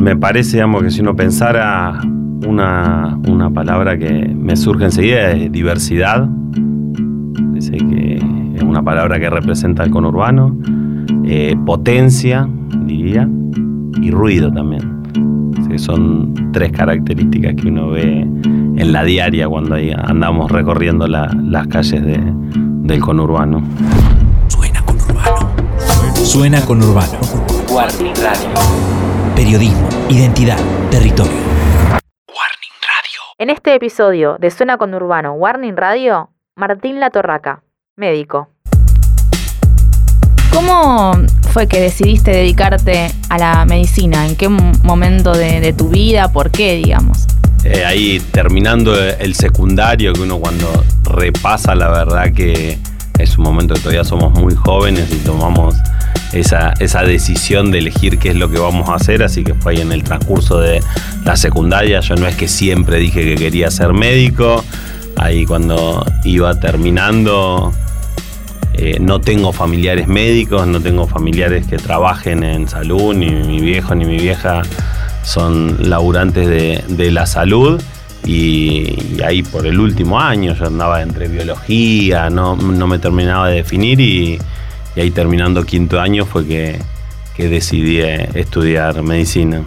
me parece, digamos, que si uno pensara una, una palabra que me surge enseguida es diversidad. Dice que es una palabra que representa el conurbano. Eh, potencia, diría, y ruido también. son tres características que uno ve en la diaria cuando andamos recorriendo las calles del conurbano. Suena conurbano. Suena conurbano. Warning Radio. Periodismo, identidad, territorio. Warning Radio. En este episodio de Suena conurbano Warning Radio, Martín Latorraca, médico. ¿Cómo fue que decidiste dedicarte a la medicina? ¿En qué momento de tu vida? ¿Por qué, digamos? Eh, ahí terminando el secundario, que uno cuando repasa, la verdad que es un momento que todavía somos muy jóvenes y tomamos esa, esa decisión de elegir qué es lo que vamos a hacer, así que fue ahí en el transcurso de la secundaria, yo no es que siempre dije que quería ser médico, ahí cuando iba terminando, eh, no tengo familiares médicos, no tengo familiares que trabajen en salud, ni mi viejo ni mi vieja son laburantes de, la salud. Y, ahí por el último año yo andaba entre biología, no, me terminaba de definir y, ahí terminando quinto año fue que, decidí eh, estudiar medicina.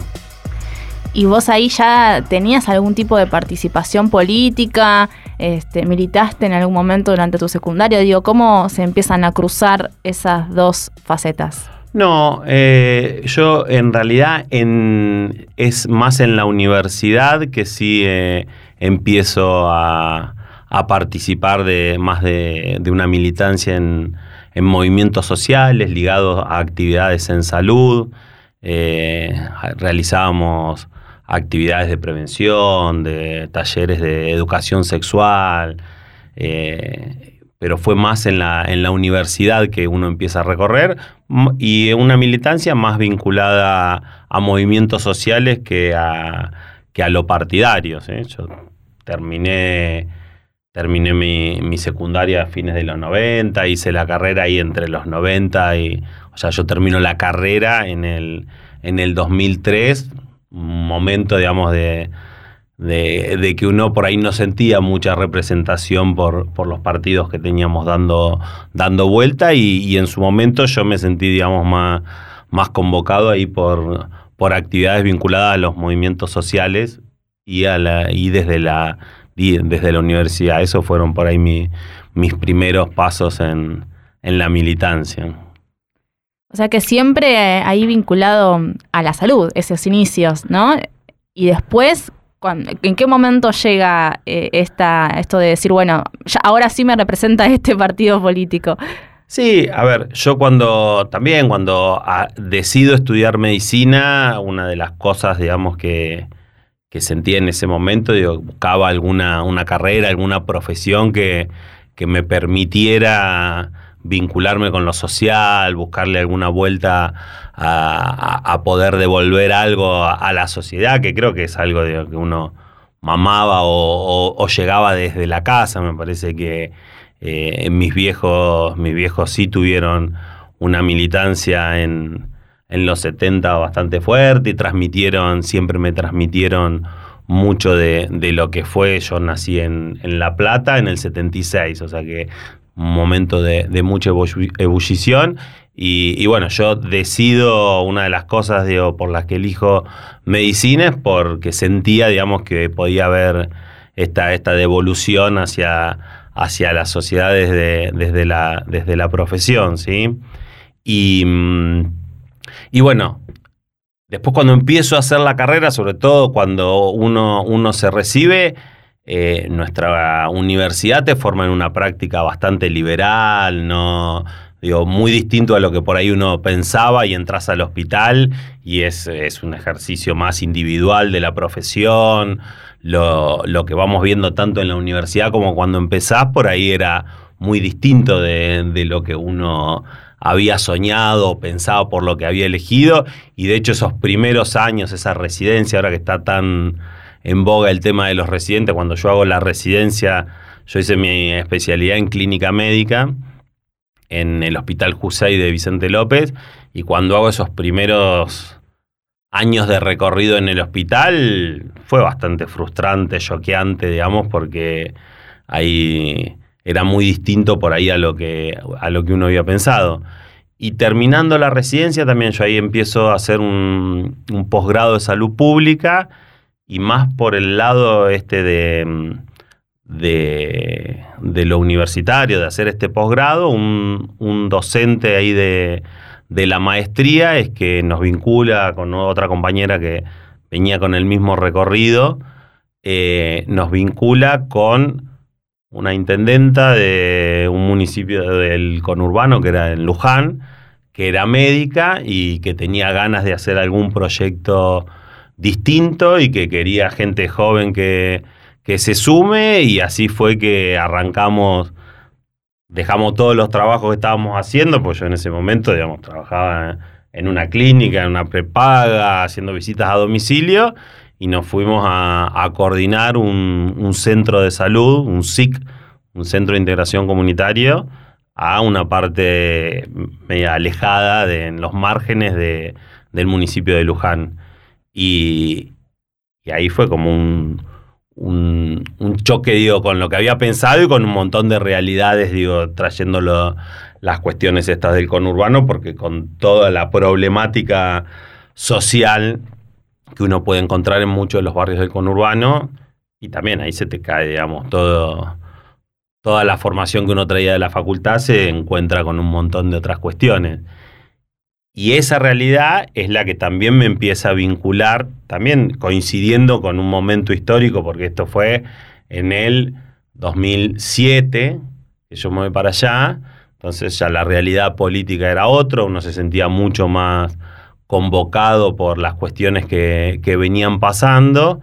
¿Y vos ahí ya tenías algún tipo de participación política? Este, ¿Militaste en algún momento durante tu secundario? Digo, ¿cómo se empiezan a cruzar esas dos facetas? No, eh, yo en realidad es más en la universidad que sí eh, empiezo a, participar de más de, una militancia en, movimientos sociales ligados a actividades en salud. Eh, realizábamos actividades de prevención, de talleres de educación sexual pero fue más en la, en la universidad que uno empieza a recorrer y una militancia más vinculada a movimientos sociales que a, que a lo partidario. Yo terminé, terminé mi, secundaria a fines de los 90, hice la carrera ahí entre los 90 y, o sea, yo termino la carrera en el, en el 2003, un momento, digamos, de de, que uno por ahí no sentía mucha representación por, por los partidos que teníamos dando, dando vuelta y, en su momento yo me sentí, digamos, más, más convocado ahí por, por actividades vinculadas a los movimientos sociales y, a la, y desde, la, desde la universidad. Esos fueron por ahí mis primeros pasos en, en la militancia. O sea que siempre ahí vinculado a la salud, esos inicios, ¿no? Y después, ¿En qué momento llega eh, esta, esto de decir, bueno, ahora sí me representa este partido político? Sí, a ver, yo cuando también cuando ah, decido estudiar medicina, una de las cosas, digamos, que, que sentía en ese momento, digo, buscaba alguna una carrera, alguna profesión que, que me permitiera vincularme con lo social, buscarle alguna vuelta a, poder devolver algo a, la sociedad, que creo que es algo que uno mamaba o, llegaba desde la casa. Me parece que eh, mis viejos, mis viejos sí tuvieron una militancia en, en los 70 bastante fuerte y transmitieron, siempre me transmitieron mucho de, lo que fue. Yo nací en, en, La Plata en el 76, o sea que un momento de, mucha ebullición. Y, bueno, yo decido una de las cosas por las que elijo medicina es porque sentía, digamos, que podía haber esta, esta devolución hacia, hacia la sociedad desde, desde, la, desde la profesión, ¿sí? Y, y bueno, después cuando empiezo a hacer la carrera, sobre todo cuando uno, uno se recibe, eh, nuestra universidad te forma en una práctica bastante liberal, no digo, muy distinto a lo que por ahí uno pensaba y entras al hospital y es, un ejercicio más individual de la profesión. Lo, que vamos viendo tanto en la universidad como cuando empezás, por ahí era muy distinto de, de lo que uno había soñado pensado por lo que había elegido. Y de hecho esos primeros años, esa residencia, ahora que está tan en boga el tema de los residentes. Cuando yo hago la residencia, yo hice mi especialidad en clínica médica en el Hospital Jusey de Vicente López y cuando hago esos primeros años de recorrido en el hospital fue bastante frustrante, choqueante, digamos, porque ahí era muy distinto por ahí a lo que, a lo que uno había pensado. Y terminando la residencia también yo ahí empiezo a hacer un, un posgrado de salud pública y más por el lado este de, de, lo universitario, de hacer este posgrado, un, un docente ahí de, de la maestría es que nos vincula con otra compañera que venía con el mismo recorrido, eh, nos vincula con una intendenta de un municipio del conurbano que era en Luján, que era médica y que tenía ganas de hacer algún proyecto distinto y que quería gente joven que, que se sume y así fue que arrancamos dejamos todos los trabajos que estábamos haciendo, pues yo en ese momento, digamos, trabajaba en una clínica, en una prepaga, haciendo visitas a domicilio, y nos fuimos a, coordinar un, centro de salud, un SIC, un centro de integración comunitario, a una parte media alejada en los márgenes de, del municipio de Luján. Y, ahí fue como un, un, choque, digo, con lo que había pensado y con un montón de realidades, digo, trayéndolo las cuestiones estas del conurbano, porque con toda la problemática social que uno puede encontrar en muchos de los barrios del conurbano, y también ahí se te cae, digamos, todo, toda la formación que uno traía de la facultad se encuentra con un montón de otras cuestiones. Y esa realidad es la que también me empieza a vincular, también coincidiendo con un momento histórico, porque esto fue en el 2007, que yo me voy para allá, entonces ya la realidad política era otra, uno se sentía mucho más convocado por las cuestiones que, venían pasando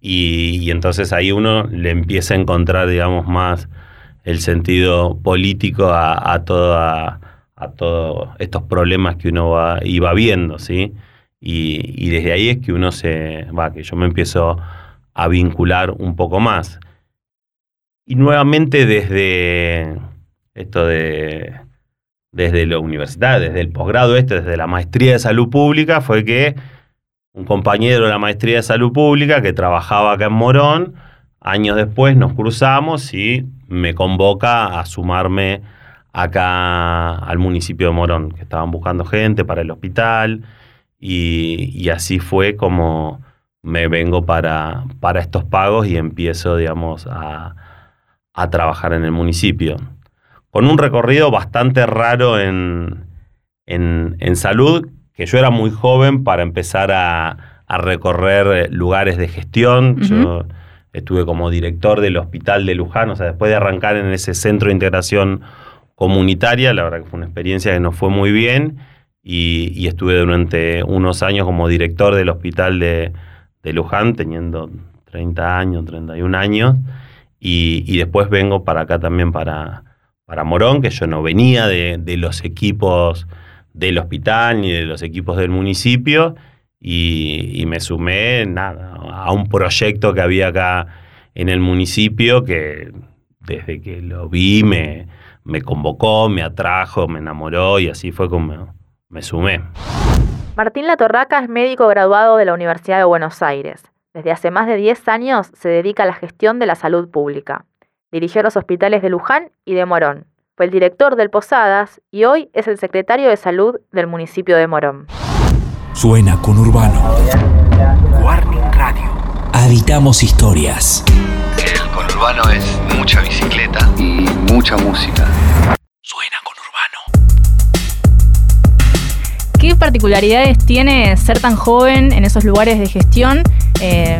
y, entonces ahí uno le empieza a encontrar, digamos, más el sentido político a, a toda a todos estos problemas que uno iba viendo, ¿sí? Y, desde ahí es que uno se, va, que yo me empiezo a vincular un poco más. Y nuevamente desde esto de, desde la universidad, desde el posgrado este, desde la maestría de salud pública, fue que un compañero de la maestría de salud pública que trabajaba acá en Morón, años después nos cruzamos y me convoca a sumarme acá al municipio de Morón, que estaban buscando gente para el hospital y, así fue como me vengo para, para, estos pagos y empiezo, digamos, a, trabajar en el municipio. Con un recorrido bastante raro en, en, salud, que yo era muy joven para empezar a, recorrer lugares de gestión. Yo estuve como director del hospital de Luján, o sea, después de arrancar en ese centro de integración comunitaria, la verdad que fue una experiencia que nos fue muy bien y, estuve durante unos años como director del hospital de, Luján, teniendo 30 años, 31 años, y, después vengo para acá también para, para Morón, que yo no venía de, los equipos del hospital ni de los equipos del municipio, y, me sumé nada, a un proyecto que había acá en el municipio que desde que lo vi me, me convocó, me atrajo, me enamoró y así fue como me sumé. Martín Latorraca es médico graduado de la Universidad de Buenos Aires. Desde hace más de 10 años se dedica a la gestión de la salud pública. Dirigió los hospitales de Luján y de Morón. Fue el director del Posadas y hoy es el secretario de salud del municipio de Morón. Suena con Urbano. Warning Radio. Habitamos historias. El conurbano es mucha bicicleta y mucha música. Suena con Urbano. ¿Qué particularidades tiene ser tan joven en esos lugares de gestión? Eh,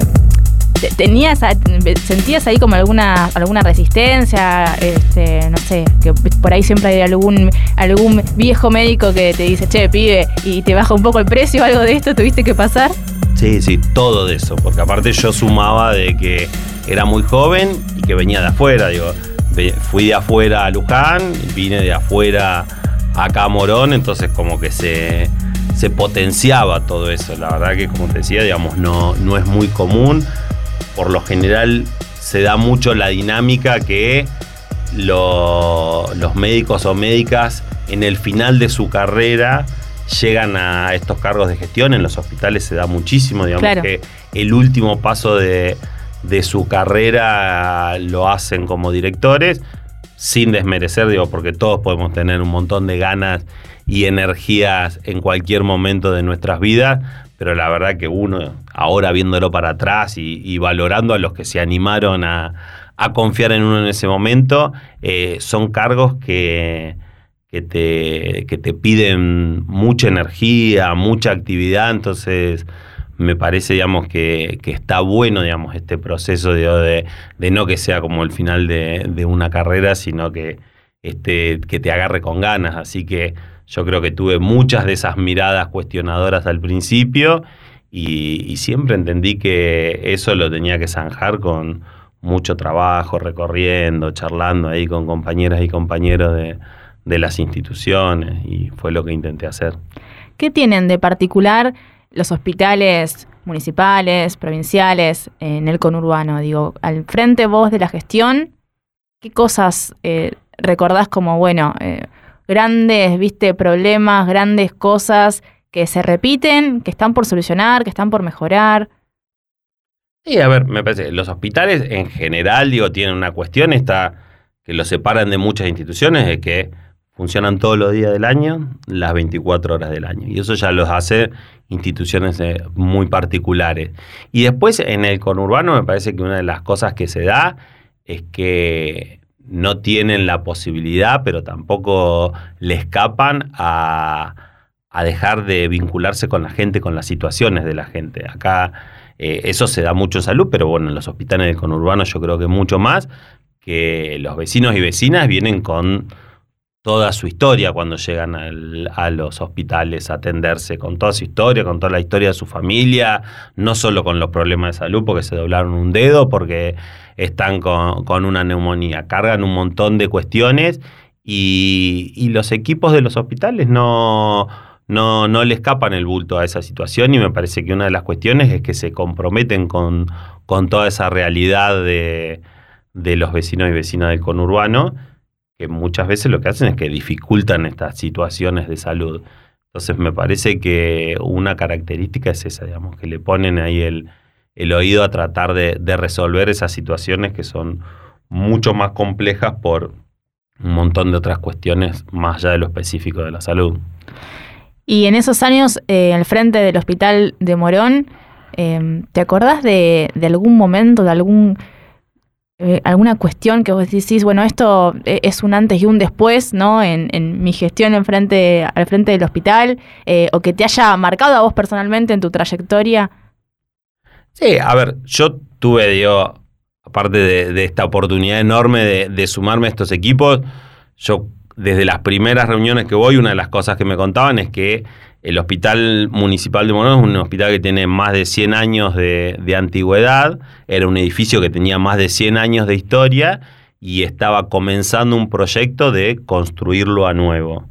tenías sentías ahí como alguna alguna resistencia este, no sé que por ahí siempre hay algún algún viejo médico que te dice che pibe y te baja un poco el precio algo de esto tuviste que pasar Sí, sí, todo de eso, porque aparte yo sumaba de que era muy joven y que venía de afuera, digo, fui de afuera a Luján, vine de afuera a Morón, entonces como que se, se potenciaba todo eso, la verdad que como te decía, digamos, no, no es muy común, por lo general se da mucho la dinámica que los médicos o médicas en el final de su carrera llegan a estos cargos de gestión. En los hospitales se da muchísimo, digamos Claro. que el último paso de, de su carrera lo hacen como directores, sin desmerecer, digo, porque todos podemos tener un montón de ganas y energías en cualquier momento de nuestras vidas, pero la verdad que uno, ahora viéndolo para atrás y, valorando a los que se animaron a, confiar en uno en ese momento, eh, son cargos que, te, piden mucha energía, mucha actividad, entonces me parece, digamos, que, que está bueno, digamos, este proceso de, no que sea como el final de, de una carrera, sino que, este, que te agarre con ganas. Así que yo creo que tuve muchas de esas miradas cuestionadoras al principio y, y siempre entendí que eso lo tenía que zanjar con mucho trabajo, recorriendo, charlando ahí con compañeras y compañeros de, de las instituciones y fue lo que intenté hacer. ¿Qué tienen de particular los hospitales municipales, provinciales, en el conurbano? Digo, al frente vos de la gestión, ¿qué cosas eh, recordás como, bueno, eh, grandes, viste, problemas, grandes cosas que se repiten, que están por solucionar, que están por mejorar? Y a ver, me parece, los hospitales en general, digo, tienen una cuestión, está que los separan de muchas instituciones, de que funcionan todos los días del año, las 24 horas del año. Y eso ya los hace instituciones eh, muy particulares. Y después en el conurbano me parece que una de las cosas que se da es que no tienen la posibilidad, pero tampoco le escapan a, a dejar de vincularse con la gente, con las situaciones de la gente. Acá eh, eso se da mucho en salud, pero bueno, en los hospitales del conurbano yo creo que mucho más, que los vecinos y vecinas vienen con toda su historia cuando llegan a los hospitales a atenderse, con toda su historia, con toda la historia de su familia, no solo con los problemas de salud porque se doblaron un dedo, porque están con, con una neumonía, cargan un montón de cuestiones y los equipos de los hospitales no, no, no le escapan el bulto a esa situación y me parece que una de las cuestiones es que se comprometen con, con toda esa realidad de, de los vecinos y vecinas del conurbano, que muchas veces lo que hacen es que dificultan estas situaciones de salud. Entonces me parece que una característica es esa, digamos, que le ponen ahí el, el oído a tratar de, de resolver esas situaciones que son mucho más complejas por un montón de otras cuestiones más allá de lo específico de la salud. Y en esos años, eh, al frente del hospital de Morón, eh, ¿te acordás de, algún momento, de algún eh, alguna cuestión que vos decís, bueno, esto eh, es un antes y un después, ¿no? En, mi gestión en frente, al frente del hospital, eh, o que te haya marcado a vos personalmente en tu trayectoria. Sí, a ver, yo tuve, digo, aparte de, esta oportunidad enorme de sumarme a estos equipos, yo desde las primeras reuniones que voy, una de las cosas que me contaban es que el Hospital Municipal de Morón es un hospital que tiene más de 100 años de, antigüedad, era un edificio que tenía más de 100 años de historia y estaba comenzando un proyecto de construirlo a nuevo.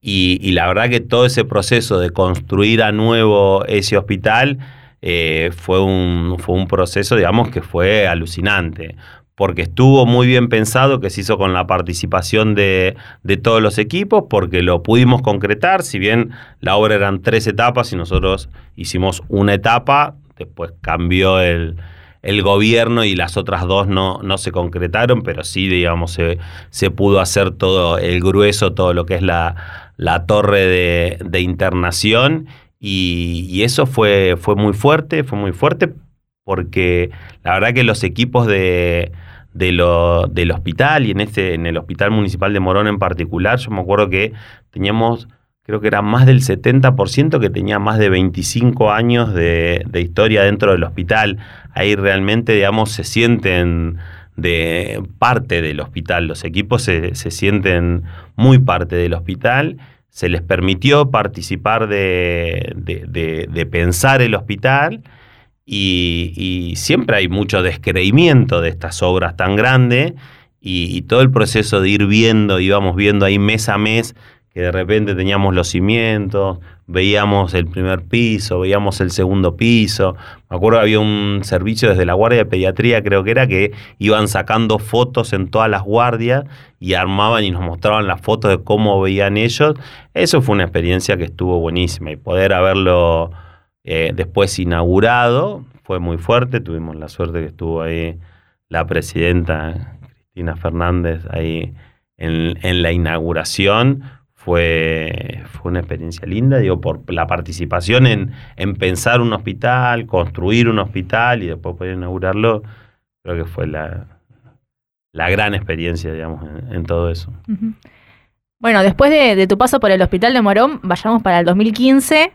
Y, y la verdad que todo ese proceso de construir a nuevo ese hospital eh, fue, un, fue un proceso, digamos, que fue alucinante, porque estuvo muy bien pensado, que se hizo con la participación de, de todos los equipos, porque lo pudimos concretar, si bien la obra eran tres etapas y nosotros hicimos una etapa, después cambió el, el gobierno y las otras dos no, no se concretaron, pero sí, digamos, se, se pudo hacer todo el grueso, todo lo que es la, la torre de, de internación. Y, y, eso fue, fue muy fuerte, fue muy fuerte, porque la verdad que los equipos de, de lo, del hospital y en, este, en el Hospital Municipal de Morón en particular, yo me acuerdo que teníamos, creo que era más del 70% que tenía más de 25 años de, historia dentro del hospital. Ahí realmente, digamos, se sienten de parte del hospital, los equipos se, se sienten muy parte del hospital. Se les permitió participar de, de, de pensar el hospital y, siempre hay mucho descreimiento de estas obras tan grandes y, y, todo el proceso de ir viendo, íbamos viendo ahí mes a mes que de repente teníamos los cimientos, veíamos el primer piso, veíamos el segundo piso. Me acuerdo que había un servicio desde la Guardia de Pediatría, creo que era, que iban sacando fotos en todas las guardias y armaban y nos mostraban las fotos de cómo veían ellos. Eso fue una experiencia que estuvo buenísima y poder haberlo eh, después inaugurado fue muy fuerte. Tuvimos la suerte que estuvo ahí la presidenta Cristina Fernández ahí en, la inauguración fue, fue una experiencia linda, digo, por la participación en, en pensar un hospital, construir un hospital y después poder inaugurarlo, creo que fue la, la gran experiencia, digamos, en, todo eso. Bueno, después de, de tu paso por el Hospital de Morón, vayamos para el 2015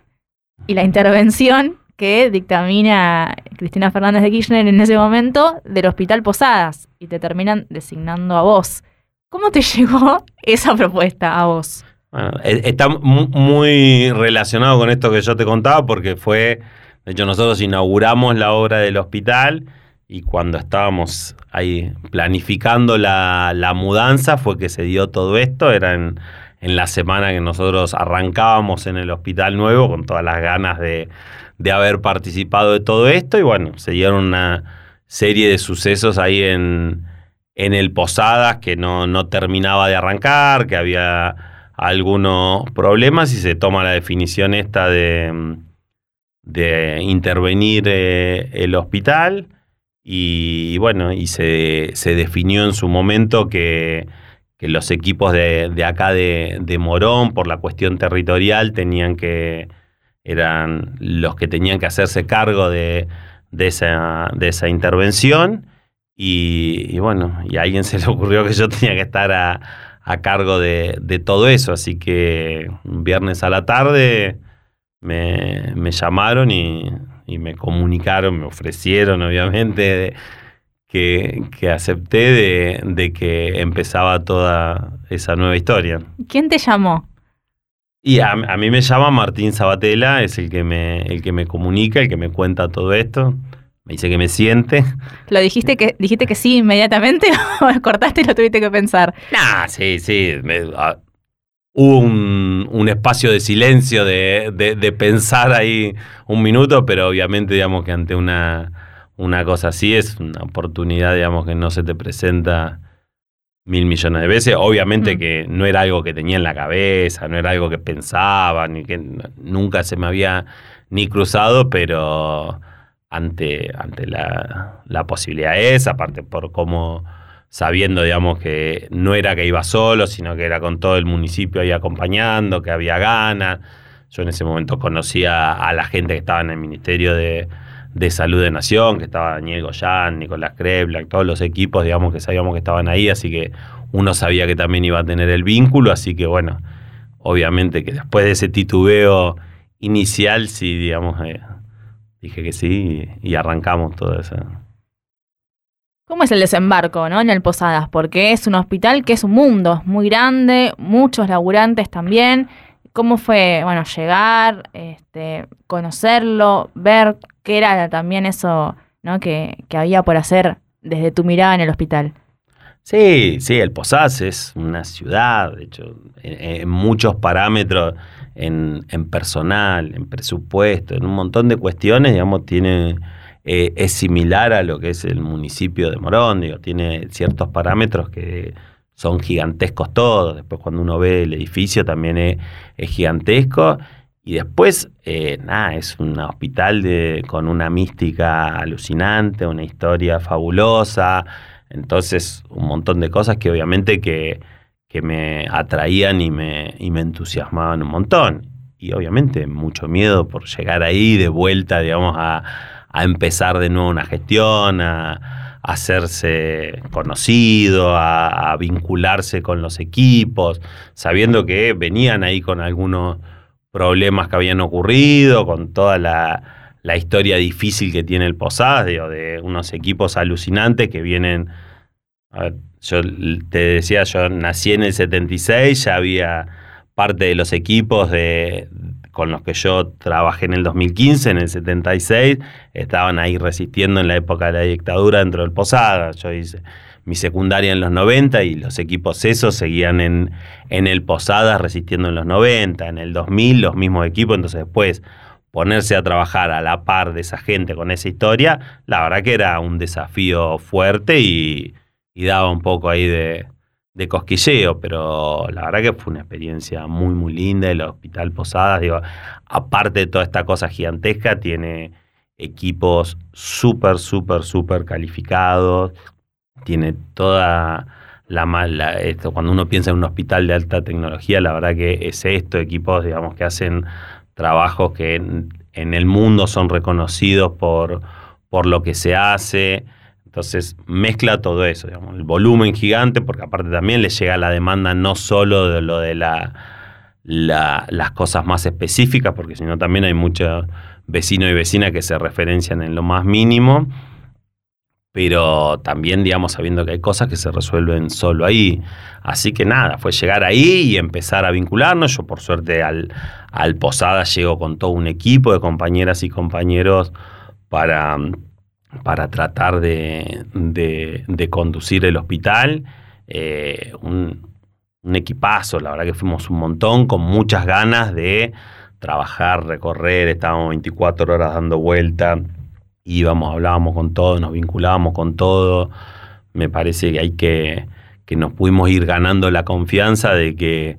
y la intervención que dictamina Cristina Fernández de Kirchner en ese momento del Hospital Posadas y te terminan designando a vos. ¿Cómo te llegó esa propuesta a vos? Bueno, e- está mu- muy relacionado con esto que yo te contaba porque fue, de hecho nosotros inauguramos la obra del hospital y cuando estábamos ahí planificando la, la mudanza fue que se dio todo esto, era en, en la semana que nosotros arrancábamos en el hospital nuevo con todas las ganas de, de haber participado de todo esto y bueno, se dieron una serie de sucesos ahí en, en el Posadas que no, no terminaba de arrancar, que había algunos problemas y se toma la definición esta de, de intervenir eh, el hospital y, bueno, y se, se definió en su momento que, que los equipos de, de acá de, de Morón, por la cuestión territorial, tenían que, eran los que tenían que hacerse cargo de, de, esa, de esa intervención. Y, bueno, y a alguien se le ocurrió que yo tenía que estar a, a cargo de, todo eso. Así que un viernes a la tarde me, me llamaron y, y me comunicaron, me ofrecieron obviamente que, que acepté de, de que empezaba toda esa nueva historia. ¿Quién te llamó? Y a, a mí me llama Martín Sabatella, es el que, me, el que me comunica, el que me cuenta todo esto. Me dice que me siente. ¿Lo dijiste que dijiste que sí inmediatamente o cortaste y lo tuviste que pensar? Nah, sí, sí. me- ah, hubo un, un espacio de silencio, de, de- de pensar ahí un minuto, pero obviamente, digamos que ante una, una cosa así es una oportunidad, digamos, que no se te presenta mil millones de veces. Obviamente Mm. que no era algo que tenía en la cabeza, no era algo que pensaba, ni que nunca se me había ni cruzado, pero ante, ante la, la posibilidad esa, aparte por cómo sabiendo, digamos, que no era que iba solo, sino que era con todo el municipio ahí acompañando, que había ganas. Yo en ese momento conocía a la gente que estaba en el Ministerio de, de Salud de Nación, que estaba Daniel Goyán, Nicolás Kreblack, todos los equipos, digamos, que sabíamos que estaban ahí, así que uno sabía que también iba a tener el vínculo, así que bueno, obviamente que después de ese titubeo inicial, sí, digamos, eh, dije que sí y, y arrancamos todo eso. ¿Cómo es el desembarco ¿no? en el Posadas? Porque es un hospital que es un mundo, es muy grande, muchos laburantes también. ¿Cómo fue, bueno, llegar, este, conocerlo, ver qué era también eso ¿no? que, que había por hacer desde tu mirada en el hospital? Sí, sí, el Posadas es una ciudad, de hecho, en, en muchos parámetros, en, en personal, en presupuesto, en un montón de cuestiones, digamos, tiene, eh, es similar a lo que es el municipio de Morón, digo, tiene ciertos parámetros que son gigantescos todos, después cuando uno ve el edificio también es, es gigantesco, y después, eh, nada, es un hospital de, con una mística alucinante, una historia fabulosa, entonces, un montón de cosas que obviamente que, que me atraían y me, y me entusiasmaban un montón. Y obviamente mucho miedo por llegar ahí de vuelta, digamos, a, a empezar de nuevo una gestión, a hacerse conocido, a, vincularse con los equipos, sabiendo que venían ahí con algunos problemas que habían ocurrido, con toda la, la historia difícil que tiene el Posadas, digo, de unos equipos alucinantes que vienen. Yo te decía, yo nací en el 76, ya había parte de los equipos de, con los que yo trabajé en el 2015, en el 76, estaban ahí resistiendo en la época de la dictadura dentro del Posadas. Yo hice mi secundaria en los 90 y los equipos esos seguían en, en el Posadas resistiendo en los 90, en el 2000 los mismos equipos, entonces después ponerse a trabajar a la par de esa gente con esa historia, la verdad que era un desafío fuerte y, y daba un poco ahí de, de cosquilleo, pero la verdad que fue una experiencia muy, muy linda. El Hospital Posadas, digo, aparte de toda esta cosa gigantesca, tiene equipos súper, súper, súper calificados. Tiene toda la mala. Esto, cuando uno piensa en un hospital de alta tecnología, la verdad que es esto, equipos, digamos, que hacen trabajos que en, en el mundo son reconocidos por, por lo que se hace. Entonces mezcla todo eso, digamos, el volumen gigante, porque aparte también le llega la demanda no solo de lo de la, la, las cosas más específicas, porque si no también hay muchos vecinos y vecinas que se referencian en lo más mínimo, pero también, digamos, sabiendo que hay cosas que se resuelven solo ahí. Así que nada, fue llegar ahí y empezar a vincularnos. Yo por suerte al, al Posada llego con todo un equipo de compañeras y compañeros para para tratar de, de, conducir el hospital. Eh, un, equipazo, la verdad que fuimos un montón, con muchas ganas de trabajar, recorrer, estábamos 24 horas dando vuelta, íbamos, hablábamos con todo, nos vinculábamos con todo. Me parece que hay que, que nos pudimos ir ganando la confianza de que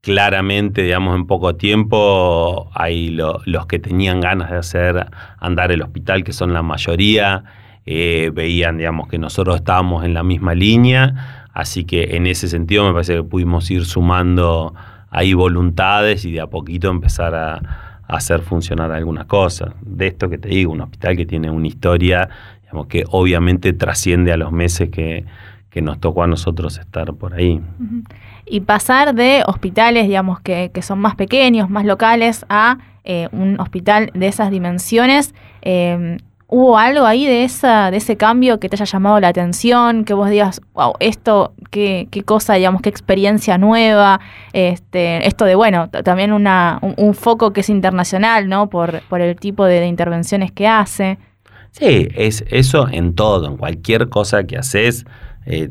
claramente, digamos, en poco tiempo hay los que tenían ganas de hacer andar el hospital, que son la mayoría, eh, veían, digamos, que nosotros estábamos en la misma línea, así que en ese sentido me parece que pudimos ir sumando ahí voluntades y de a poquito empezar a, hacer funcionar algunas cosas. De esto que te digo, un hospital que tiene una historia, digamos, que obviamente trasciende a los meses que, que nos tocó a nosotros estar por ahí y pasar de hospitales, digamos, que, que son más pequeños, más locales, a eh, un hospital de esas dimensiones. Eh, ¿Hubo algo ahí de, esa, de ese cambio que te haya llamado la atención? Que vos digas, wow, esto, qué, qué cosa, digamos, qué experiencia nueva. Este, esto de, bueno, también una, un, foco que es internacional, ¿no? Por, por el tipo de, de intervenciones que hace. Sí, es eso en todo, en cualquier cosa que haces eh,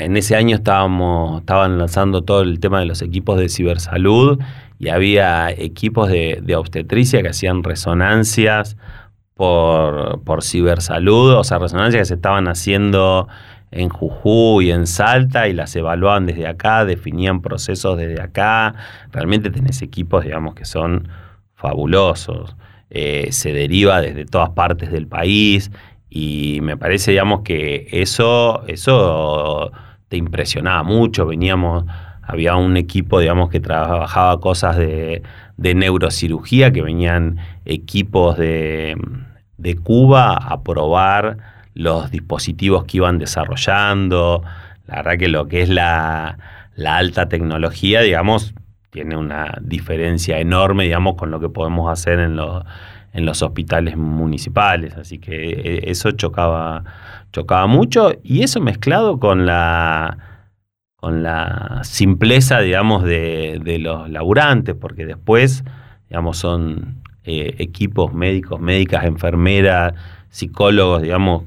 en ese año estábamos, estaban lanzando todo el tema de los equipos de cibersalud y había equipos de, obstetricia que hacían resonancias por, por cibersalud, o sea, resonancias que se estaban haciendo en Jujuy, en Salta, y las evaluaban desde acá, definían procesos desde acá. Realmente tenés equipos, digamos, que son fabulosos. Eh, se deriva desde todas partes del país. Y me parece, digamos, que eso, eso te impresionaba mucho. Veníamos, había un equipo, digamos, que trabajaba cosas de, neurocirugía, que venían equipos de, Cuba a probar los dispositivos que iban desarrollando. La verdad que lo que es la, la alta tecnología, digamos, tiene una diferencia enorme, digamos, con lo que podemos hacer en los en los hospitales municipales, así que eh, eso chocaba, chocaba mucho y eso mezclado con la, con la simpleza, digamos, de, los laburantes, porque después, digamos, son eh, equipos médicos, médicas, enfermeras, psicólogos, digamos,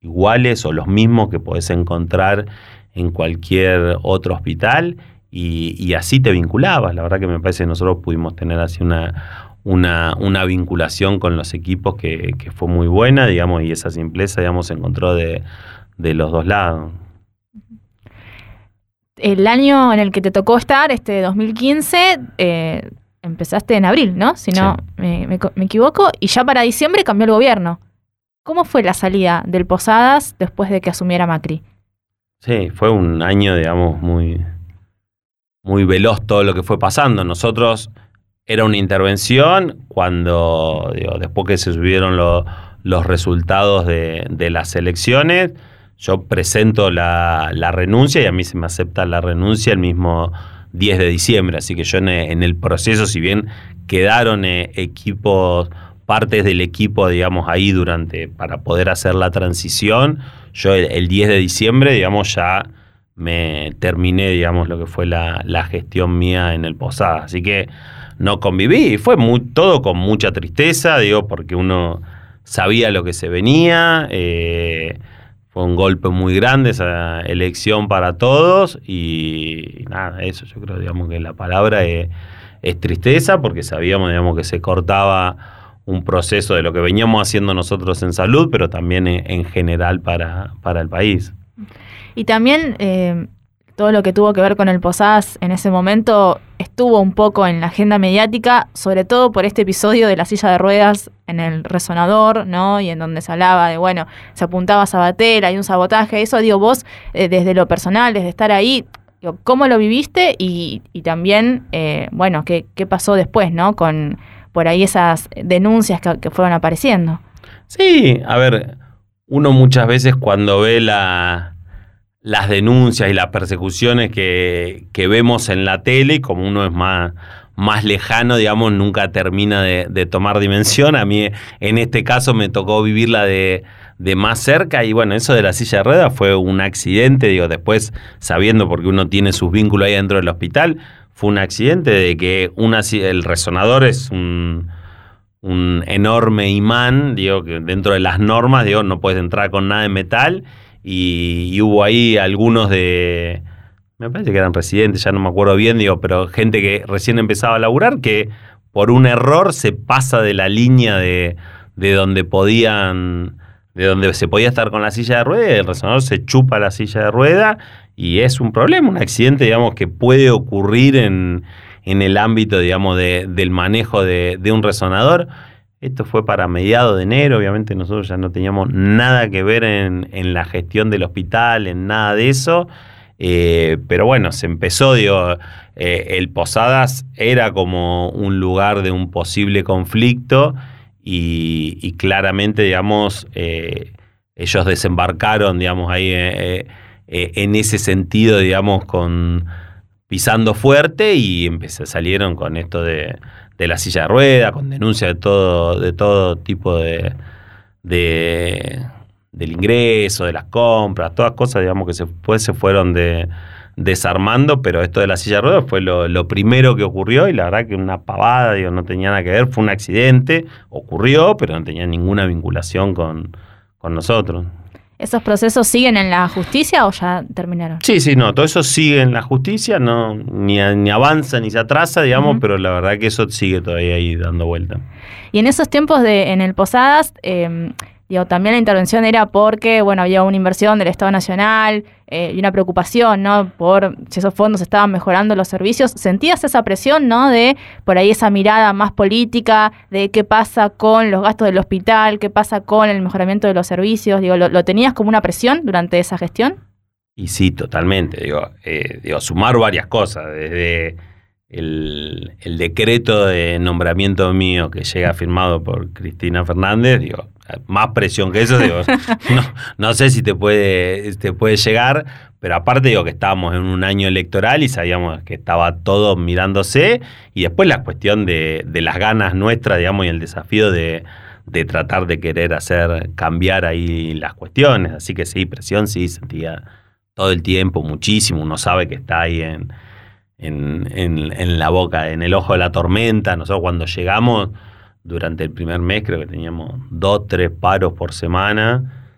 iguales o los mismos que podés encontrar en cualquier otro hospital y, y, así te vinculabas. La verdad que me parece que nosotros pudimos tener así una, una, una vinculación con los equipos que, fue muy buena, digamos, y esa simpleza, digamos, se encontró de, los dos lados. El año en el que te tocó estar, este 2015, eh, empezaste en abril, ¿no? Si no me, equivoco, y ya para diciembre cambió el gobierno. ¿Cómo fue la salida del Posadas después de que asumiera Macri? Sí, fue un año, digamos, muy, muy veloz todo lo que fue pasando. Nosotros era una intervención cuando, después que se subieron los resultados de, las elecciones, yo presento la, renuncia y a mí se me acepta la renuncia el mismo 10 de diciembre. Así que yo en, el proceso, si bien quedaron eh, equipos, partes del equipo, digamos, ahí durante, para poder hacer la transición, yo el, 10 de diciembre, digamos, ya me terminé, digamos, lo que fue la, la gestión mía en el Posada. Así que no conviví. Fue todo con mucha tristeza, digo, porque uno sabía lo que se venía. Eh, fue un golpe muy grande esa elección para todos y nada, eso yo creo, digamos que la palabra es, tristeza porque sabíamos, digamos, que se cortaba un proceso de lo que veníamos haciendo nosotros en salud, pero también en, en general para, para el país. Y también eh, todo lo que tuvo que ver con el Posadas en ese momento estuvo un poco en la agenda mediática, sobre todo por este episodio de la silla de ruedas en el resonador, ¿no? Y en donde se hablaba de, bueno, se apuntaba a Sabater, hay un sabotaje, eso digo vos, eh, desde lo personal, desde estar ahí, ¿cómo lo viviste? Y, también, eh, bueno, ¿qué, ¿qué pasó después, ¿no? Con por ahí esas denuncias que fueron apareciendo. Sí, a ver, uno muchas veces cuando ve la, las denuncias y las persecuciones que, que, vemos en la tele, como uno es más, más lejano, digamos, nunca termina de, tomar dimensión. A mí en este caso me tocó vivirla de, de, más cerca y bueno, eso de la silla de ruedas fue un accidente, digo, después sabiendo porque uno tiene sus vínculos ahí dentro del hospital, fue un accidente de que una, el resonador es un, un enorme imán, digo, que dentro de las normas, digo, no puedes entrar con nada de metal y, hubo ahí algunos de, me parece que eran residentes, ya no me acuerdo bien, digo, pero gente que recién empezaba a laburar que por un error se pasa de la línea de, de donde podían, de donde se podía estar con la silla de rueda, el resonador se chupa la silla de rueda y es un problema, un accidente, digamos, que puede ocurrir en, en el ámbito, digamos, de, del manejo de, de un resonador. Esto fue para mediados de enero, obviamente nosotros ya no teníamos nada que ver en, en la gestión del hospital, en nada de eso. Eh, pero bueno, se empezó, digo, eh, el Posadas era como un lugar de un posible conflicto y, claramente, digamos, eh, ellos desembarcaron, digamos, ahí en ese sentido, digamos, con pisando fuerte y empecé, salieron con esto de, de la silla de rueda, con denuncia de todo, de todo tipo de, de, del ingreso, de las compras, todas cosas, digamos, que después se fueron de, desarmando, pero esto de la silla de ruedas fue lo, lo, primero que ocurrió y la verdad que una pavada, digo, no tenía nada que ver, fue un accidente, ocurrió, pero no tenía ninguna vinculación con, con nosotros. ¿Esos procesos siguen en la justicia o ya terminaron? Sí, sí, no, todo eso sigue en la justicia, no, ni, ni avanza ni se atrasa, digamos, uh -huh. pero la verdad que eso sigue todavía ahí dando vuelta. Y en esos tiempos de en el Posadas, eh, digo, también la intervención era porque, bueno, había una inversión del Estado Nacional eh, y una preocupación, ¿no? Por si esos fondos estaban mejorando los servicios. ¿Sentías esa presión, ¿no? De por ahí esa mirada más política, de qué pasa con los gastos del hospital, qué pasa con el mejoramiento de los servicios. Digo, ¿lo, tenías como una presión durante esa gestión? Y sí, totalmente. Digo, eh, digo sumar varias cosas, desde el, el, decreto de nombramiento mío que llega firmado por Cristina Fernández, digo, más presión que eso, digo, no, no, sé si te puede, te puede llegar, pero aparte digo que estábamos en un año electoral y sabíamos que estaba todo mirándose, y después la cuestión de, de las ganas nuestras, digamos, y el desafío de, de tratar de querer hacer cambiar ahí las cuestiones, así que sí, presión sí, sentía todo el tiempo, muchísimo, uno sabe que está ahí en en, en, en, la boca, en el ojo de la tormenta. Nosotros cuando llegamos, durante el primer mes, creo que teníamos dos, tres paros por semana,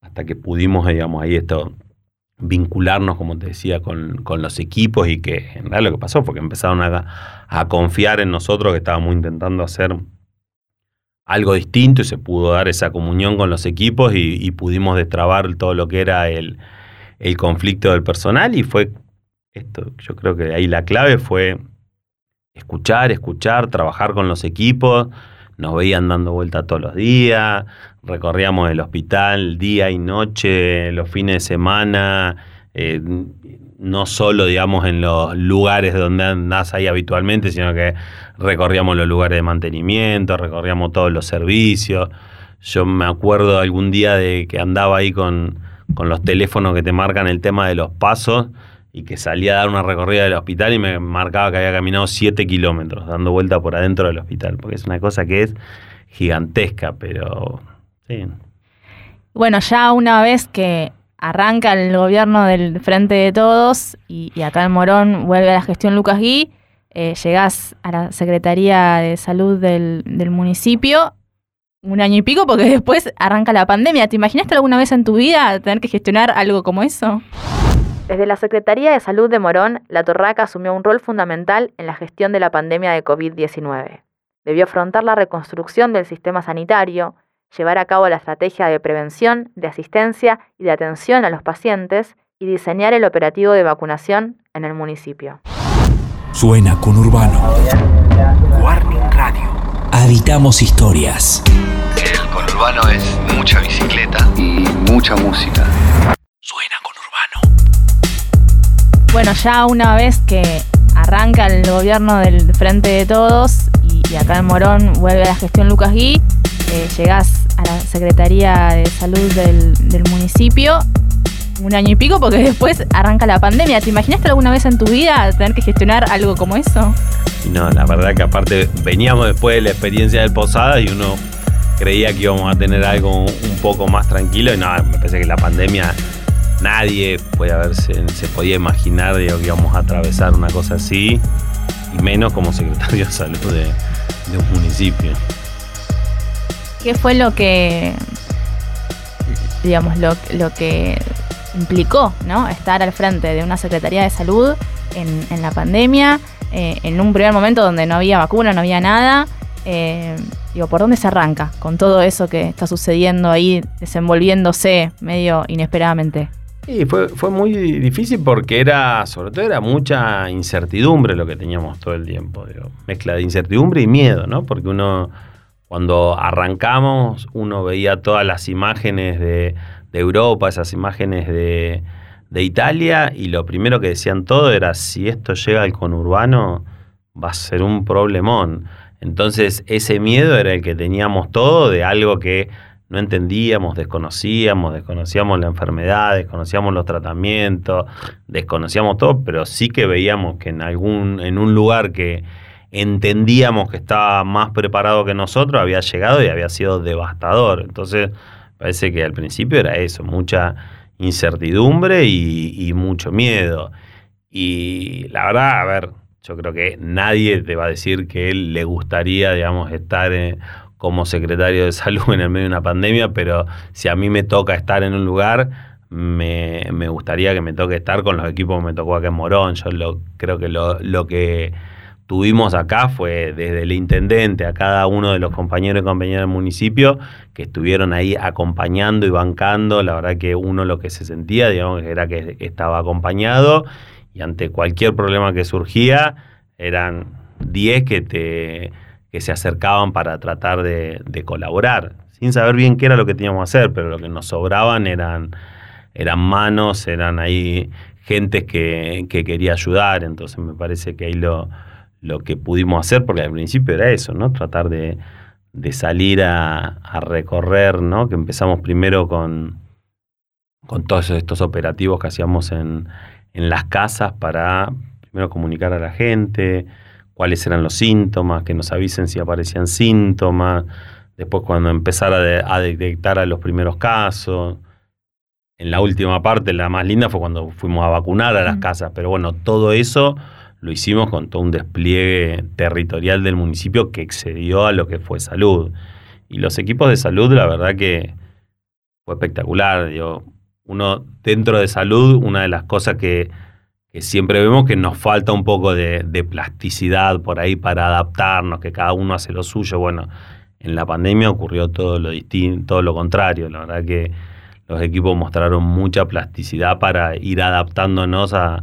hasta que pudimos, digamos, ahí esto, vincularnos, como te decía, con, con los equipos y que en realidad lo que pasó fue que empezaron a, a confiar en nosotros que estábamos intentando hacer algo distinto y se pudo dar esa comunión con los equipos y, pudimos destrabar todo lo que era el, el conflicto del personal y fue esto, yo creo que ahí la clave fue escuchar, escuchar, trabajar con los equipos. Nos veían dando vuelta todos los días, recorríamos el hospital día y noche, los fines de semana, eh, no solo, digamos, en los lugares donde andás ahí habitualmente, sino que recorríamos los lugares de mantenimiento, recorríamos todos los servicios. Yo me acuerdo algún día de que andaba ahí con, con los teléfonos que te marcan el tema de los pasos y que salía a dar una recorrida del hospital y me marcaba que había caminado 7 kilómetros, dando vuelta por adentro del hospital, porque es una cosa que es gigantesca, pero sí. Bueno, ya una vez que arranca el gobierno del Frente de Todos y, acá en Morón vuelve a la gestión Lucas Gui, eh, llegás a la Secretaría de Salud del, del municipio un año y pico porque después arranca la pandemia. ¿Te imaginaste alguna vez en tu vida tener que gestionar algo como eso? Desde la Secretaría de Salud de Morón, la Torraca asumió un rol fundamental en la gestión de la pandemia de COVID-19. Debió afrontar la reconstrucción del sistema sanitario, llevar a cabo la estrategia de prevención, de asistencia y de atención a los pacientes y diseñar el operativo de vacunación en el municipio. Suena con Urbano. Warning Radio. Habitamos historias. El conurbano es mucha bicicleta y mucha música. Suena con Urbano. Bueno, ya una vez que arranca el gobierno del Frente de Todos y, acá en Morón vuelve a la gestión Lucas Gui, eh, llegás a la Secretaría de Salud del, municipio un año y pico porque después arranca la pandemia. ¿Te imaginaste alguna vez en tu vida tener que gestionar algo como eso? No, la verdad que aparte veníamos después de la experiencia del Posada y uno creía que íbamos a tener algo un poco más tranquilo y no, me parece que la pandemia nadie puede haberse, se podía imaginar digo, que íbamos a atravesar una cosa así y menos como secretario de salud de, de un municipio. ¿Qué fue lo que, digamos, lo, lo que implicó ¿no? estar al frente de una Secretaría de Salud en, la pandemia, eh, en un primer momento donde no había vacuna, no había nada. Eh, digo, ¿por dónde se arranca con todo eso que está sucediendo ahí, desenvolviéndose medio inesperadamente? Sí, fue, fue muy difícil porque era, sobre todo era mucha incertidumbre lo que teníamos todo el tiempo, mezcla de incertidumbre y miedo, ¿no? Porque uno, cuando arrancamos, uno veía todas las imágenes de de Europa, esas imágenes de, de Italia, y lo primero que decían todo era, si esto llega al conurbano, va a ser un problemón. Entonces ese miedo era el que teníamos todo de algo que no entendíamos, desconocíamos, desconocíamos la enfermedad, desconocíamos los tratamientos, desconocíamos todo, pero sí que veíamos que en algún, en un lugar que entendíamos que estaba más preparado que nosotros, había llegado y había sido devastador. Entonces, Parece que al principio era eso, mucha incertidumbre y, mucho miedo. Y la verdad, a ver, yo creo que nadie te va a decir que él le gustaría, digamos, estar eh, como secretario de salud en el medio de una pandemia, pero si a mí me toca estar en un lugar, me, gustaría que me toque estar con los equipos que me tocó acá en Morón. Yo lo, creo que lo, lo que tuvimos acá fue desde el intendente a cada uno de los compañeros y compañeras del municipio que estuvieron ahí acompañando y bancando. La verdad que uno lo que se sentía, digamos, era que estaba acompañado y ante cualquier problema que surgía, eran 10 que, te, que se acercaban para tratar de, colaborar, sin saber bien qué era lo que teníamos que hacer, pero lo que nos sobraban eran, eran manos, eran ahí gentes que, que quería ayudar, entonces me parece que ahí lo, lo que pudimos hacer, porque al principio era eso, ¿no? Tratar de, salir a, recorrer, ¿no? Que empezamos primero con, con todos estos operativos que hacíamos en, las casas para primero comunicar a la gente cuáles eran los síntomas, que nos avisen si aparecían síntomas, después cuando empezar a, detectar a los primeros casos. En la última parte, la más linda, fue cuando fuimos a vacunar a las casas, pero bueno, todo eso lo hicimos con todo un despliegue territorial del municipio que excedió a lo que fue salud. Y los equipos de salud, la verdad que fue espectacular. uno dentro de salud, una de las cosas que, siempre vemos que nos falta un poco de, plasticidad por ahí para adaptarnos, que cada uno hace lo suyo. Bueno, en la pandemia ocurrió todo lo distinto, todo lo contrario. La verdad que los equipos mostraron mucha plasticidad para ir adaptándonos a,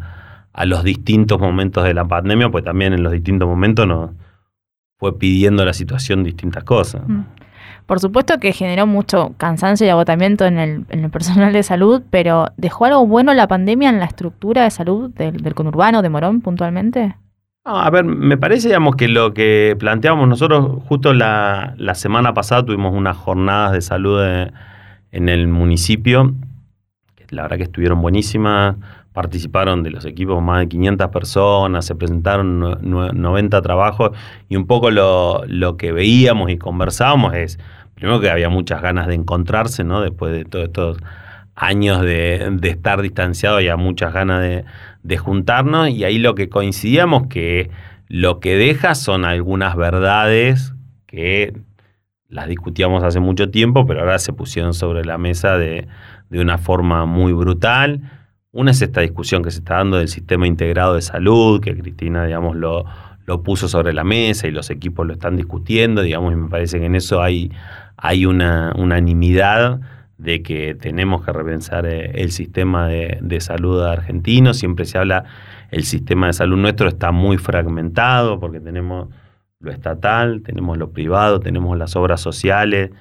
a los distintos momentos de la pandemia, pues también en los distintos momentos nos fue pidiendo la situación distintas cosas. Por supuesto que generó mucho cansancio y agotamiento en el, personal de salud, pero ¿dejó algo bueno la pandemia en la estructura de salud del, conurbano, de Morón puntualmente? a ver, me parece, digamos, que lo que planteamos nosotros, justo la, semana pasada tuvimos unas jornadas de salud en el municipio, que la verdad que estuvieron buenísimas, participaron de los equipos más de 500 personas, se presentaron 90 trabajos y un poco lo, que veíamos y conversábamos es, primero que había muchas ganas de encontrarse, ¿no? Después de todos estos años de, estar distanciados, había muchas ganas de, de juntarnos y ahí lo que coincidíamos que lo que deja son algunas verdades que las discutíamos hace mucho tiempo, pero ahora se pusieron sobre la mesa de, de una forma muy brutal. Una es esta discusión que se está dando del sistema integrado de salud, que Cristina, digamos, lo, puso sobre la mesa y los equipos lo están discutiendo, digamos, y me parece que en eso hay, una unanimidad de que tenemos que repensar eh, el sistema de, salud argentino. Siempre se habla, el sistema de salud nuestro está muy fragmentado porque tenemos lo estatal, tenemos lo privado, tenemos las obras sociales,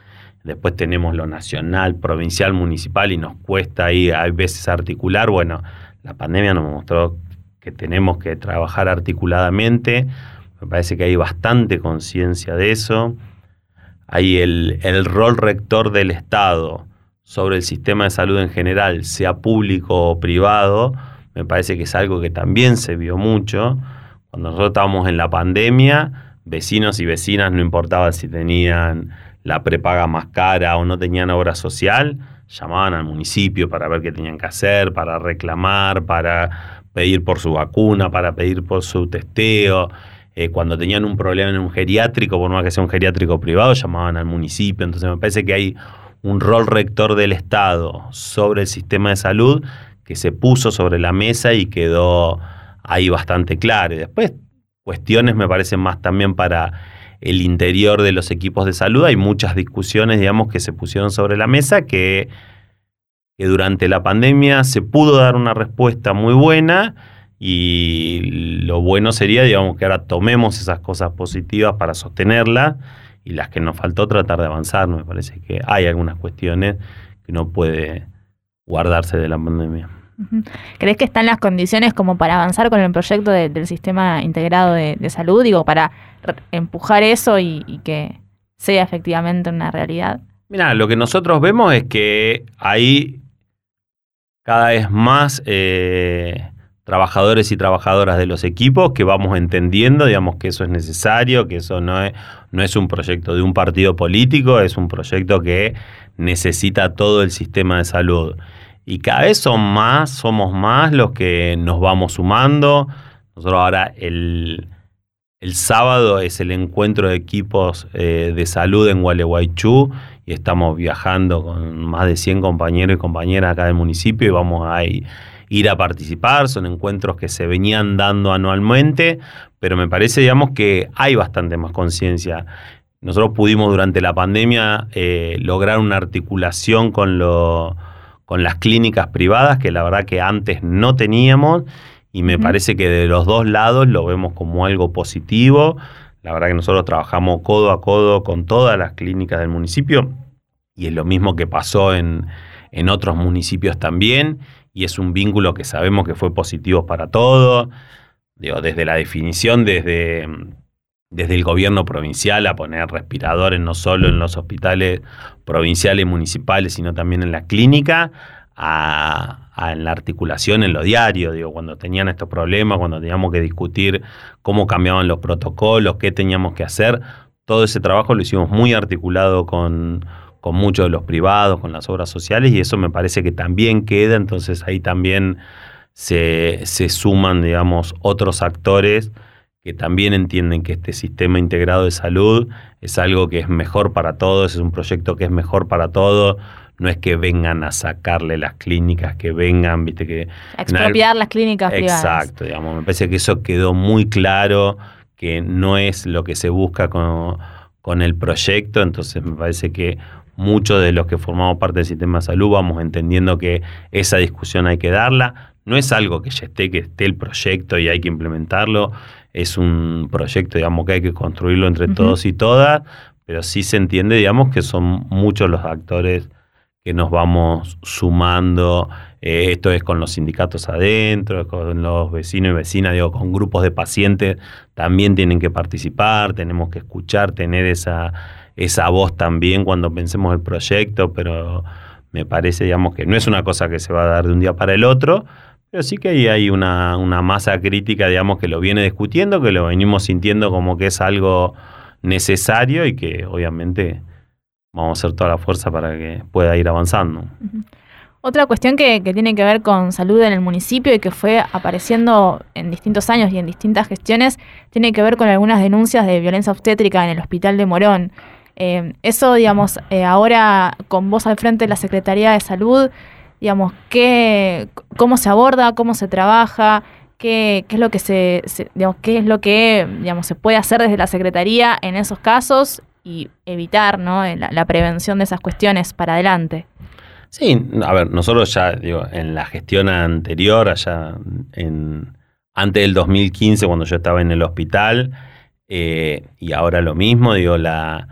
después tenemos lo nacional, provincial, municipal y nos cuesta ahí a veces articular. Bueno, la pandemia nos mostró que tenemos que trabajar articuladamente. Me parece que hay bastante conciencia de eso. Hay el, el, rol rector del Estado sobre el sistema de salud en general, sea público o privado, me parece que es algo que también se vio mucho. Cuando nosotros estábamos en la pandemia, vecinos y vecinas, no importaba si tenían la prepaga más cara o no tenían obra social, llamaban al municipio para ver qué tenían que hacer, para reclamar, para pedir por su vacuna, para pedir por su testeo. Eh, cuando tenían un problema en un geriátrico, por más que sea un geriátrico privado, llamaban al municipio. Entonces me parece que hay un rol rector del Estado sobre el sistema de salud que se puso sobre la mesa y quedó ahí bastante claro. Y después cuestiones me parecen más también para el interior de los equipos de salud. Hay muchas discusiones, digamos, que se pusieron sobre la mesa que, durante la pandemia se pudo dar una respuesta muy buena y lo bueno sería, digamos, que ahora tomemos esas cosas positivas para sostenerlas y las que nos faltó tratar de avanzar. Me parece que hay algunas cuestiones que no puede guardarse de la pandemia. ¿Crees que están las condiciones como para avanzar con el proyecto de, del sistema integrado de, salud? Digo, para empujar eso y, y, que sea efectivamente una realidad. Mira, lo que nosotros vemos es que hay cada vez más eh, trabajadores y trabajadoras de los equipos que vamos entendiendo, digamos, que eso es necesario, que eso no es, no es un proyecto de un partido político, es un proyecto que necesita todo el sistema de salud. Y cada vez son más, somos más los que nos vamos sumando. Nosotros ahora el, el sábado es el encuentro de equipos eh, de salud en Gualeguaychú y estamos viajando con más de 100 compañeros y compañeras acá del municipio y vamos a ir a participar, son encuentros que se venían dando anualmente, pero me parece, digamos, que hay bastante más conciencia. Nosotros pudimos durante la pandemia eh, lograr una articulación con, lo, con las clínicas privadas, que la verdad que antes no teníamos, y me uh -huh. parece que de los dos lados lo vemos como algo positivo. La verdad que nosotros trabajamos codo a codo con todas las clínicas del municipio, y es lo mismo que pasó en, en otros municipios también y es un vínculo que sabemos que fue positivo para todos. Desde la definición, desde, desde el gobierno provincial a poner respiradores no solo en los hospitales provinciales y municipales, sino también en la clínica, a, a, en la articulación en lo diario, digo, cuando tenían estos problemas, cuando teníamos que discutir cómo cambiaban los protocolos, qué teníamos que hacer, todo ese trabajo lo hicimos muy articulado con, con muchos de los privados, con las obras sociales, y eso me parece que también queda, entonces ahí también se, se suman, digamos, otros actores que también entienden que este sistema integrado de salud es algo que es mejor para todos, es un proyecto que es mejor para todos, no es que vengan a sacarle las clínicas, que vengan, viste, que... A expropiar las clínicas Exacto, privadas. Exacto, digamos, me parece que eso quedó muy claro, que no es lo que se busca con, con el proyecto, entonces me parece que muchos de los que formamos parte del sistema de salud vamos entendiendo que esa discusión hay que darla. No es algo que ya esté, que esté el proyecto y hay que implementarlo. Es un proyecto, digamos, que hay que construirlo entre uh -huh. todos y todas, pero sí se entiende, digamos, que son muchos los actores que nos vamos sumando. Eh, esto es con los sindicatos adentro, con los vecinos y vecinas, digo, con grupos de pacientes también tienen que participar, tenemos que escuchar, tener esa esa voz también cuando pensemos el proyecto, pero me parece, digamos, que no es una cosa que se va a dar de un día para el otro, pero sí que ahí hay una, una masa crítica, digamos, que lo viene discutiendo, que lo venimos sintiendo como que es algo necesario y que obviamente vamos a hacer toda la fuerza para que pueda ir avanzando. Otra cuestión que, que, tiene que ver con salud en el municipio y que fue apareciendo en distintos años y en distintas gestiones, tiene que ver con algunas denuncias de violencia obstétrica en el hospital de Morón. Eh, eso, digamos, eh, ahora con vos al frente de la Secretaría de Salud, digamos, ¿qué, ¿cómo se aborda, cómo se trabaja? ¿Qué, qué es lo que se, digamos, qué es lo que digamos, se puede hacer desde la Secretaría en esos casos y evitar ¿no? la, la prevención de esas cuestiones para adelante? Sí, a ver, nosotros ya, digo, en la gestión anterior, allá en antes del 2015, cuando yo estaba en el hospital, eh, y ahora lo mismo, digo, la,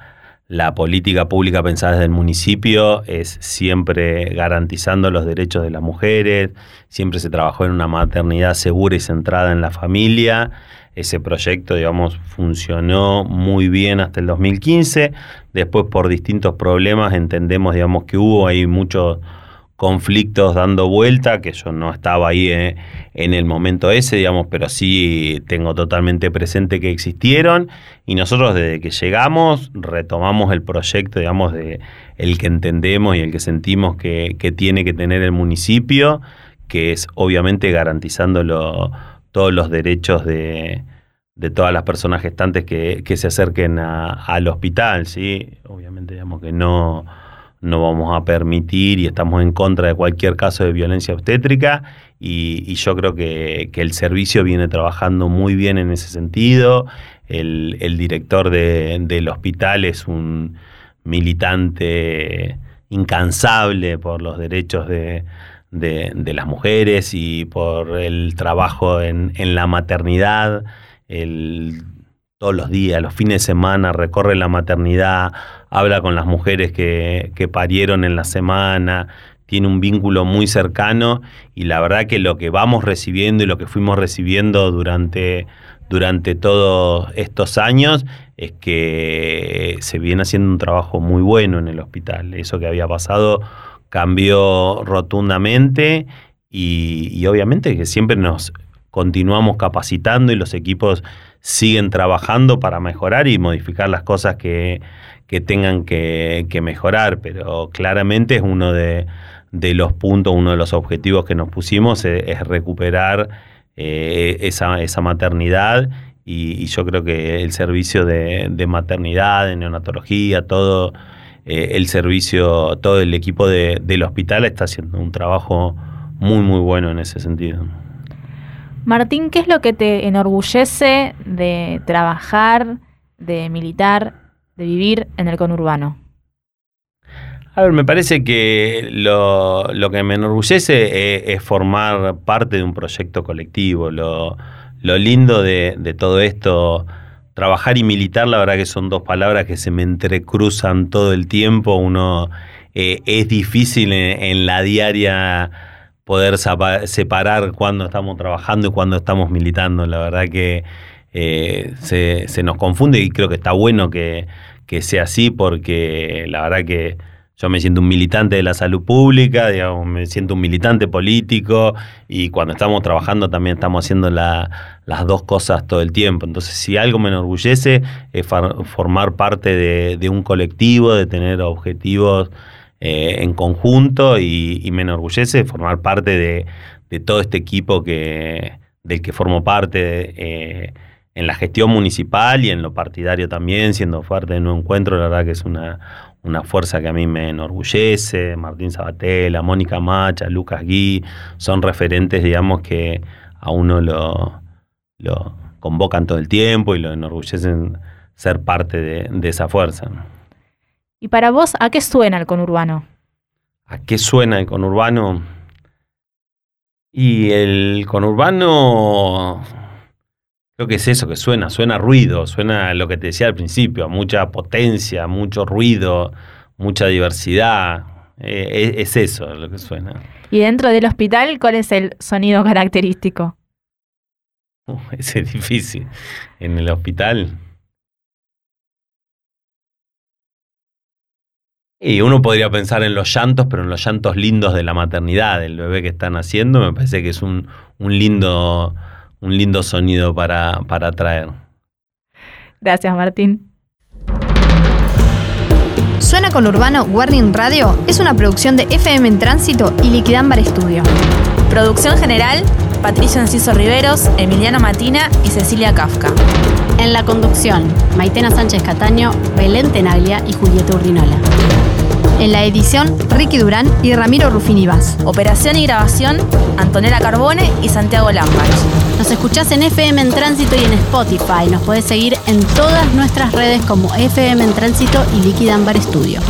la política pública pensada desde el municipio es siempre garantizando los derechos de las mujeres, siempre se trabajó en una maternidad segura y centrada en la familia. Ese proyecto, digamos, funcionó muy bien hasta el 2015. Después, por distintos problemas, entendemos, digamos, que hubo ahí muchos conflictos dando vuelta, que yo no estaba ahí eh, en el momento ese, digamos, pero sí tengo totalmente presente que existieron. Y nosotros desde que llegamos retomamos el proyecto, digamos, de el que entendemos y el que sentimos que, que tiene que tener el municipio, que es obviamente garantizando todos los derechos de, de todas las personas gestantes que, que se acerquen a- al hospital, ¿sí? Obviamente, digamos que no, no vamos a permitir y estamos en contra de cualquier caso de violencia obstétrica y, yo creo que, que el servicio viene trabajando muy bien en ese sentido. El, director de- del hospital es un militante incansable por los derechos de, de- de las mujeres y por el trabajo en, en la maternidad. El, todos los días, los fines de semana, recorre la maternidad, habla con las mujeres que, que parieron en la semana, tiene un vínculo muy cercano y la verdad que lo que vamos recibiendo y lo que fuimos recibiendo durante, durante todos estos años es que se viene haciendo un trabajo muy bueno en el hospital. Eso que había pasado cambió rotundamente y, y obviamente que siempre nos continuamos capacitando y los equipos siguen trabajando para mejorar y modificar las cosas que, que tengan que, mejorar, pero claramente es uno de, los puntos, uno de los objetivos que nos pusimos es, es recuperar eh, esa, maternidad y, yo creo que el servicio de, de maternidad, de neonatología, todo eh, el servicio, todo el equipo de- del hospital está haciendo un trabajo muy, muy bueno en ese sentido. Martín, ¿qué es lo que te enorgullece de trabajar, de militar, de vivir en el conurbano? A ver, me parece que lo, lo que me enorgullece es, es formar parte de un proyecto colectivo. Lo, lo lindo de, de todo esto, trabajar y militar, la verdad que son dos palabras que se me entrecruzan todo el tiempo. Uno eh, es difícil en, la diaria poder separar cuando estamos trabajando y cuando estamos militando. La verdad que eh, se, se nos confunde y creo que está bueno que, que sea así porque la verdad que yo me siento un militante de la salud pública, digamos, me siento un militante político y cuando estamos trabajando también estamos haciendo la- las dos cosas todo el tiempo. Entonces, si algo me enorgullece es formar parte de, un colectivo, de tener objetivos eh, en conjunto y, me enorgullece formar parte de, de todo este equipo que, del que formo parte eh, en la gestión municipal y en lo partidario también, siendo parte de Nuevo Encuentro, la verdad que es una, una fuerza que a mí me enorgullece. Martín Sabatella, Mónica Macha, Lucas Gui, son referentes, digamos, que a uno lo, lo convocan todo el tiempo y lo enorgullecen ser parte de, de esa fuerza. Y para vos, ¿a qué suena el conurbano? ¿A qué suena el conurbano? Y el conurbano, creo que es eso que suena, suena ruido, suena lo que te decía al principio, mucha potencia, mucho ruido, mucha diversidad. Eh, es, es eso lo que suena. Y dentro del hospital, ¿cuál es el sonido característico? Uh, ese es difícil. En el hospital. Y uno podría pensar en los llantos, pero en los llantos lindos de la maternidad, del bebé que están haciendo, me parece que es un, un lindo, un lindo sonido para, para traer. Gracias, Martín. Suena con Urbano Warning Radio es una producción de FM en Tránsito y Liquidambar Studio. Producción general, Patricio Enciso Riveros, Emiliano Matina y Cecilia Kafka. En la conducción, Maitena Sánchez Cataño, Belén Tenaglia y Julieta Urdinola. En la edición, Ricky Durán y Ramiro Rufini Vaz. Operación y grabación, Antonella Carbone y Santiago Lambach. Nos escuchás en FM en Tránsito y en Spotify. Nos podés seguir en todas nuestras redes como FM en Tránsito y Liquid Ambar Studio.